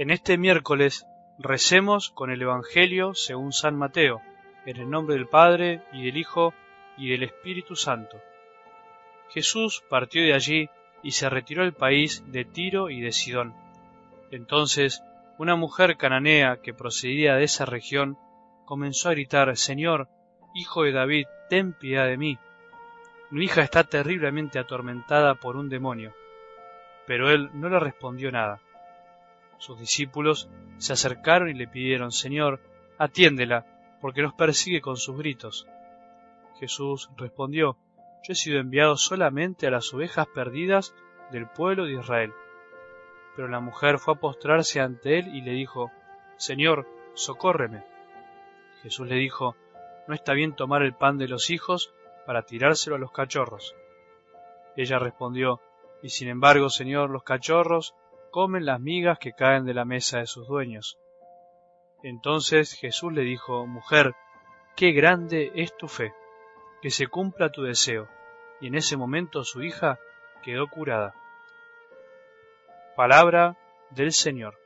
En este miércoles recemos con el Evangelio según San Mateo, en el nombre del Padre y del Hijo y del Espíritu Santo. Jesús partió de allí y se retiró al país de Tiro y de Sidón. Entonces una mujer cananea que procedía de esa región comenzó a gritar Señor, Hijo de David, ten piedad de mí. Mi hija está terriblemente atormentada por un demonio. Pero él no le respondió nada. Sus discípulos se acercaron y le pidieron Señor, atiéndela, porque nos persigue con sus gritos. Jesús respondió Yo he sido enviado solamente a las ovejas perdidas del pueblo de Israel. Pero la mujer fue a postrarse ante él y le dijo Señor, socórreme. Jesús le dijo No está bien tomar el pan de los hijos para tirárselo a los cachorros. Ella respondió Y sin embargo, Señor, los cachorros comen las migas que caen de la mesa de sus dueños. Entonces Jesús le dijo Mujer, qué grande es tu fe, que se cumpla tu deseo. Y en ese momento su hija quedó curada. Palabra del Señor.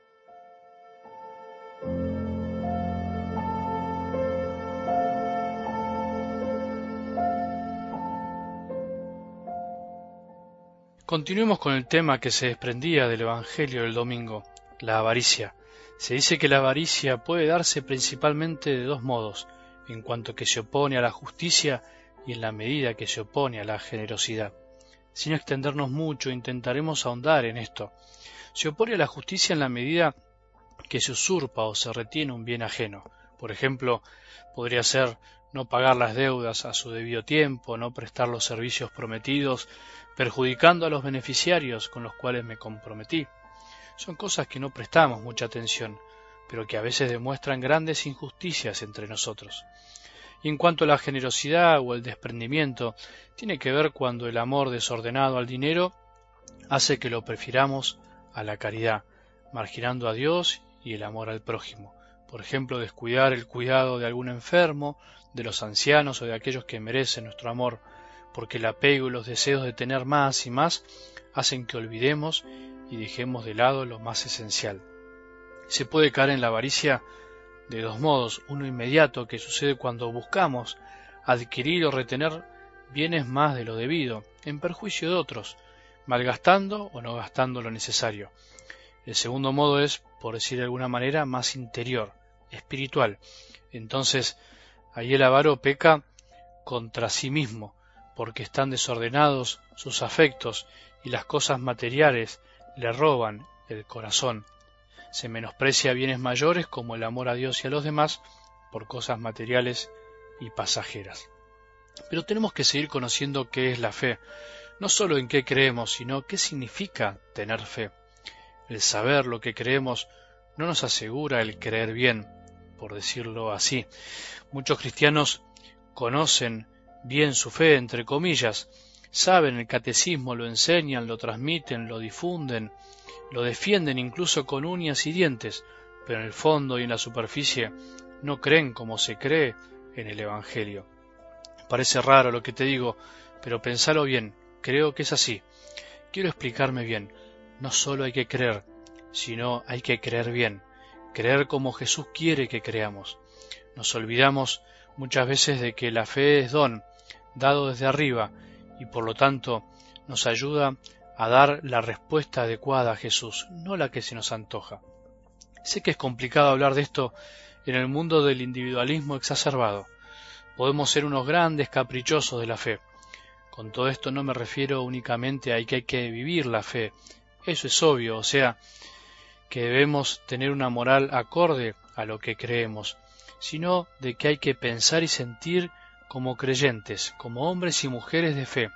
Continuemos con el tema que se desprendía del Evangelio del domingo, la avaricia. Se dice que la avaricia puede darse principalmente de dos modos, en cuanto que se opone a la justicia y en la medida que se opone a la generosidad. Sin extendernos mucho, intentaremos ahondar en esto. Se opone a la justicia en la medida que se usurpa o se retiene un bien ajeno. Por ejemplo, podría ser no pagar las deudas a su debido tiempo, no prestar los servicios prometidos, perjudicando a los beneficiarios con los cuales me comprometí. Son cosas que no prestamos mucha atención, pero que a veces demuestran grandes injusticias entre nosotros. Y en cuanto a la generosidad o el desprendimiento, tiene que ver cuando el amor desordenado al dinero hace que lo prefiramos a la caridad, marginando a Dios y el amor al prójimo. Por ejemplo, descuidar el cuidado de algún enfermo, de los ancianos o de aquellos que merecen nuestro amor, porque el apego y los deseos de tener más y más hacen que olvidemos y dejemos de lado lo más esencial. Se puede caer en la avaricia de dos modos, uno inmediato que sucede cuando buscamos adquirir o retener bienes más de lo debido, en perjuicio de otros, malgastando o no gastando lo necesario. El segundo modo es, por decir de alguna manera, más interior, espiritual. Entonces, Ahí el avaro peca contra sí mismo, porque están desordenados sus afectos y las cosas materiales le roban el corazón. Se menosprecia bienes mayores como el amor a Dios y a los demás por cosas materiales y pasajeras. Pero tenemos que seguir conociendo qué es la fe, no sólo en qué creemos, sino qué significa tener fe. El saber lo que creemos no nos asegura el creer bien, por decirlo así. Muchos cristianos conocen bien su fe, entre comillas, saben el catecismo, lo enseñan, lo transmiten, lo difunden, lo defienden incluso con uñas y dientes, pero en el fondo y en la superficie no creen como se cree en el Evangelio. Parece raro lo que te digo, pero pensalo bien, creo que es así. Quiero explicarme bien. No solo hay que creer, sino hay que creer bien creer como Jesús quiere que creamos. Nos olvidamos muchas veces de que la fe es don, dado desde arriba, y por lo tanto nos ayuda a dar la respuesta adecuada a Jesús, no la que se nos antoja. Sé que es complicado hablar de esto en el mundo del individualismo exacerbado. Podemos ser unos grandes caprichosos de la fe. Con todo esto no me refiero únicamente a que hay que vivir la fe. Eso es obvio, o sea, que debemos tener una moral acorde a lo que creemos, sino de que hay que pensar y sentir como creyentes, como hombres y mujeres de fe.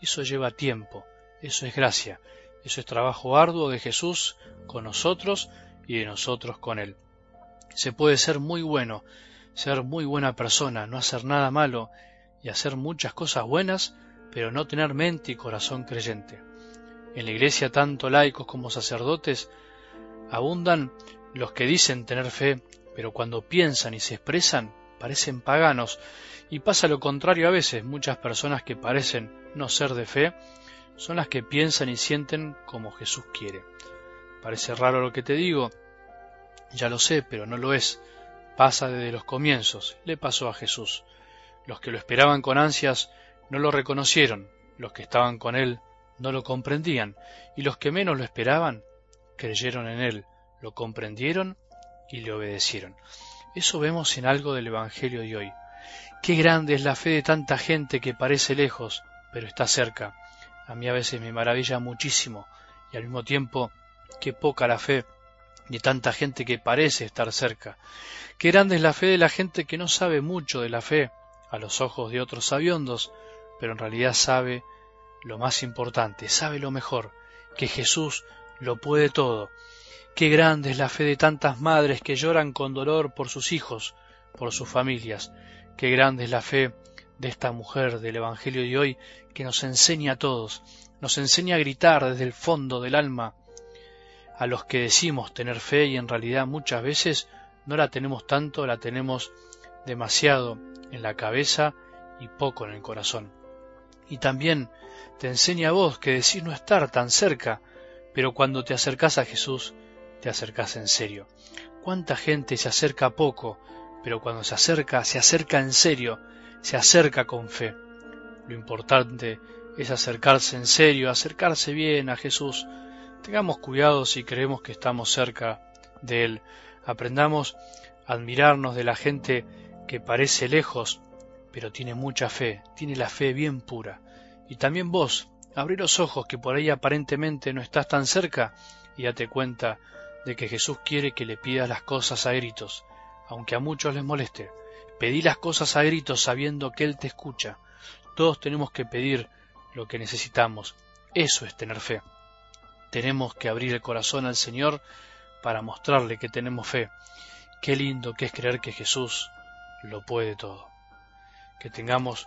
Eso lleva tiempo, eso es gracia, eso es trabajo arduo de Jesús con nosotros y de nosotros con Él. Se puede ser muy bueno, ser muy buena persona, no hacer nada malo y hacer muchas cosas buenas, pero no tener mente y corazón creyente. En la iglesia tanto laicos como sacerdotes Abundan los que dicen tener fe, pero cuando piensan y se expresan parecen paganos, y pasa lo contrario a veces, muchas personas que parecen no ser de fe son las que piensan y sienten como Jesús quiere. Parece raro lo que te digo, Ya lo sé, pero no lo es. Pasa desde los comienzos. Le pasó a Jesús. Los que lo esperaban con ansias no lo reconocieron, los que estaban con él no lo comprendían, y los que menos lo esperaban creyeron en él, lo comprendieron y le obedecieron. Eso vemos en algo del Evangelio de hoy. Qué grande es la fe de tanta gente que parece lejos, pero está cerca. A mí a veces me maravilla muchísimo y al mismo tiempo qué poca la fe de tanta gente que parece estar cerca. Qué grande es la fe de la gente que no sabe mucho de la fe a los ojos de otros sabiondos, pero en realidad sabe lo más importante, sabe lo mejor, que Jesús lo puede todo. Qué grande es la fe de tantas madres que lloran con dolor por sus hijos, por sus familias. Qué grande es la fe de esta mujer del Evangelio de hoy que nos enseña a todos, nos enseña a gritar desde el fondo del alma a los que decimos tener fe y en realidad muchas veces no la tenemos tanto, la tenemos demasiado en la cabeza y poco en el corazón. Y también te enseña a vos que decís no estar tan cerca, pero cuando te acercás a Jesús, te acercás en serio. ¿Cuánta gente se acerca poco, pero cuando se acerca, se acerca en serio, se acerca con fe? Lo importante es acercarse en serio, acercarse bien a Jesús. Tengamos cuidado si creemos que estamos cerca de Él. Aprendamos a admirarnos de la gente que parece lejos, pero tiene mucha fe, tiene la fe bien pura. Y también vos, abrí los ojos que por ahí aparentemente no estás tan cerca y date cuenta de que Jesús quiere que le pidas las cosas a gritos, aunque a muchos les moleste. Pedí las cosas a gritos sabiendo que Él te escucha. Todos tenemos que pedir lo que necesitamos. Eso es tener fe. Tenemos que abrir el corazón al Señor para mostrarle que tenemos fe. Qué lindo que es creer que Jesús lo puede todo. Que tengamos